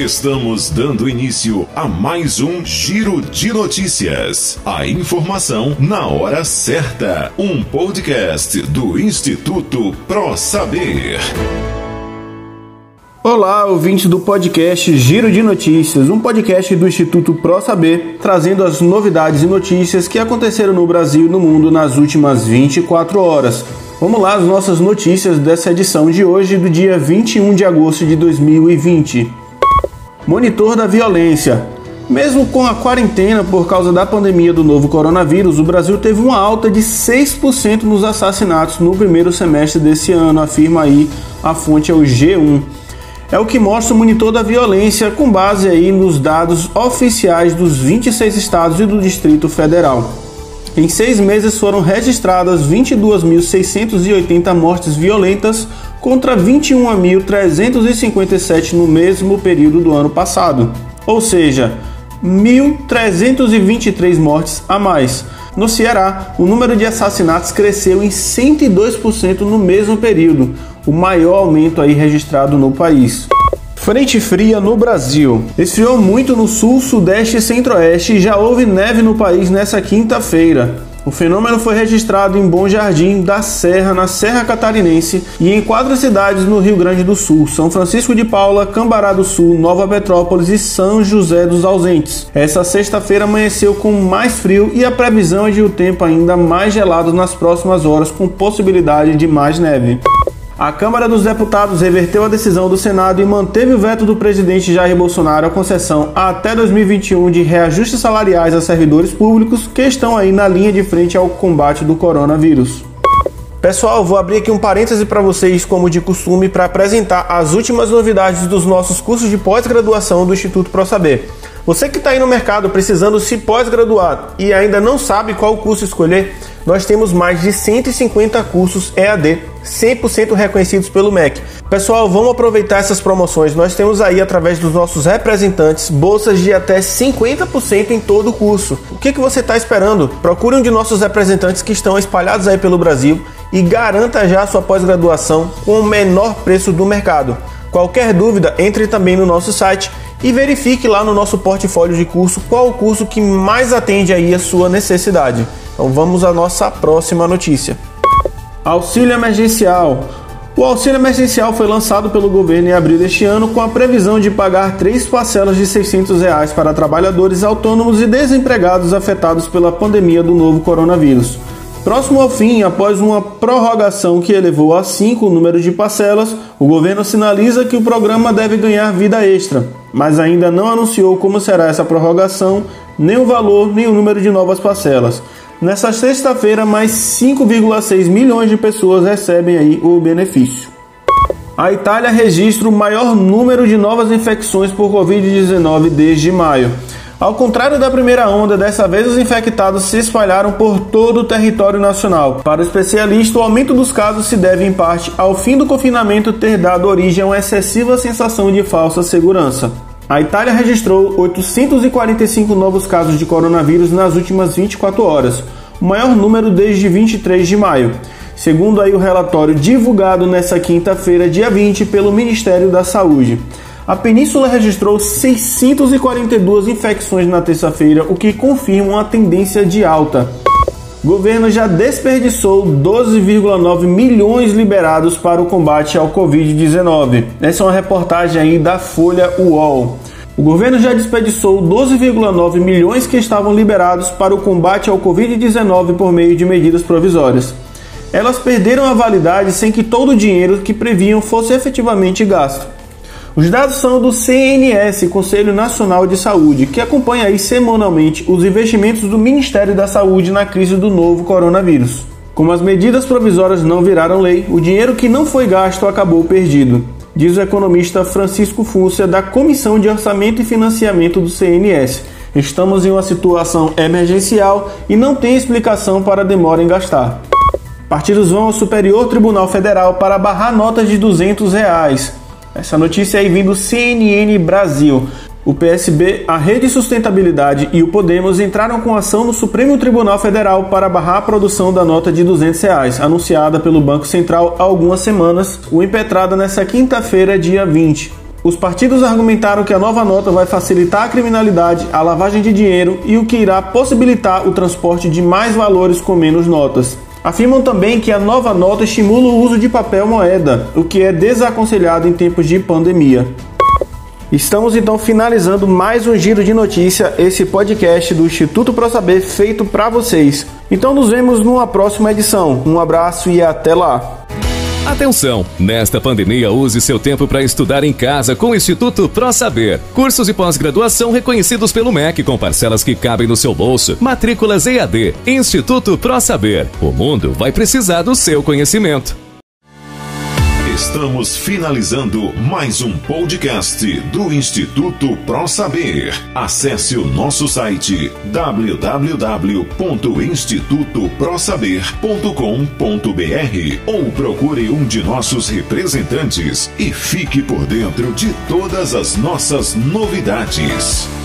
Estamos dando início a mais um Giro de Notícias. A informação na hora certa. Um podcast do Instituto Pro Saber. Olá, ouvinte do podcast Giro de Notícias, um podcast do Instituto Pro Saber, trazendo as novidades e notícias que aconteceram no Brasil e no mundo nas últimas 24 horas. Vamos lá, as nossas notícias dessa edição de hoje, do dia 21 de agosto de 2020. Monitor da violência. Mesmo com a quarentena por causa da pandemia do novo coronavírus, o Brasil teve uma alta de 6% nos assassinatos no primeiro semestre desse ano, afirma aí a fonte é o G1. É o que mostra o monitor da violência com base aí nos dados oficiais dos 26 estados e do Distrito Federal. Em seis meses foram registradas 22.680 mortes violentas contra 21.357 no mesmo período do ano passado, ou seja, 1.323 mortes a mais. No Ceará, o número de assassinatos cresceu em 102% no mesmo período, o maior aumento aí registrado no país. Frente fria no Brasil. Esfriou muito no sul, sudeste e centro-oeste e já houve neve no país nessa quinta-feira. O fenômeno foi registrado em Bom Jardim da Serra, na Serra Catarinense, e em quatro cidades no Rio Grande do Sul: São Francisco de Paula, Cambará do Sul, Nova Petrópolis e São José dos Ausentes. Essa sexta-feira amanheceu com mais frio e a previsão é de o tempo ainda mais gelado nas próximas horas, com possibilidade de mais neve. A Câmara dos Deputados reverteu a decisão do Senado e manteve o veto do presidente Jair Bolsonaro à concessão até 2021 de reajustes salariais a servidores públicos que estão aí na linha de frente ao combate do coronavírus. Pessoal, vou abrir aqui um parêntese para vocês, como de costume, para apresentar as últimas novidades dos nossos cursos de pós-graduação do Instituto ProSaber. Você que está aí no mercado precisando se pós-graduar e ainda não sabe qual curso escolher, nós temos mais de 150 cursos EAD 100% reconhecidos pelo MEC. Pessoal, vamos aproveitar essas promoções. Nós temos aí, através dos nossos representantes, bolsas de até 50% em todo o curso. O que, que você está esperando? Procure um de nossos representantes que estão espalhados aí pelo Brasil e garanta já sua pós-graduação com o menor preço do mercado. Qualquer dúvida, entre também no nosso site e verifique lá no nosso portfólio de curso qual o curso que mais atende aí a sua necessidade. Então vamos à nossa próxima notícia. Auxílio emergencial. O auxílio emergencial foi lançado pelo governo em abril deste ano com a previsão de pagar três parcelas de 600 reais para trabalhadores autônomos e desempregados afetados pela pandemia do novo coronavírus. Próximo ao fim, após uma prorrogação que elevou a cinco o número de parcelas, o governo sinaliza que o programa deve ganhar vida extra, mas ainda não anunciou como será essa prorrogação, nem o valor, nem o número de novas parcelas. Nessa sexta-feira, mais 5,6 milhões de pessoas recebem aí o benefício. A Itália registra o maior número de novas infecções por Covid-19 desde maio. Ao contrário da primeira onda, dessa vez os infectados se espalharam por todo o território nacional. Para o especialista, o aumento dos casos se deve em parte ao fim do confinamento ter dado origem a uma excessiva sensação de falsa segurança. A Itália registrou 845 novos casos de coronavírus nas últimas 24 horas, o maior número desde 23 de maio, segundo aí o relatório divulgado nesta quinta-feira, dia 20, pelo Ministério da Saúde. A península registrou 642 infecções na terça-feira, o que confirma uma tendência de alta. O governo já desperdiçou 12,9 milhões liberados para o combate ao Covid-19. Essa é uma reportagem aí da Folha UOL. O governo já desperdiçou 12,9 milhões que estavam liberados para o combate ao Covid-19 por meio de medidas provisórias. Elas perderam a validade sem que todo o dinheiro que previam fosse efetivamente gasto. Os dados são do CNS, Conselho Nacional de Saúde, que acompanha aí semanalmente os investimentos do Ministério da Saúde na crise do novo coronavírus. Como as medidas provisórias não viraram lei, o dinheiro que não foi gasto acabou perdido, diz o economista Francisco Fúcia, da Comissão de Orçamento e Financiamento do CNS. Estamos em uma situação emergencial e não tem explicação para a demora em gastar. Partidos vão ao Superior Tribunal Federal para barrar notas de 200 reais. Essa notícia aí vem do CNN Brasil. O PSB, a Rede Sustentabilidade e o Podemos entraram com ação no Supremo Tribunal Federal para barrar a produção da nota de 200 reais, anunciada pelo Banco Central há algumas semanas, o impetrada nesta quinta-feira, dia 20. Os partidos argumentaram que a nova nota vai facilitar a criminalidade, a lavagem de dinheiro e o que irá possibilitar o transporte de mais valores com menos notas. Afirmam também que a nova nota estimula o uso de papel moeda, o que é desaconselhado em tempos de pandemia. Estamos então finalizando mais um giro de notícia, esse podcast do Instituto Pro Saber feito para vocês. Então nos vemos numa próxima edição. Um abraço e até lá. Atenção! Nesta pandemia, use seu tempo para estudar em casa com o Instituto Pro Saber. Cursos e pós-graduação reconhecidos pelo MEC com parcelas que cabem no seu bolso. Matrículas EAD. Instituto Pro Saber. O mundo vai precisar do seu conhecimento. Estamos finalizando mais um podcast do Instituto Pro Saber. Acesse o nosso site www.institutoprosaber.com.br ou procure um de nossos representantes e fique por dentro de todas as nossas novidades.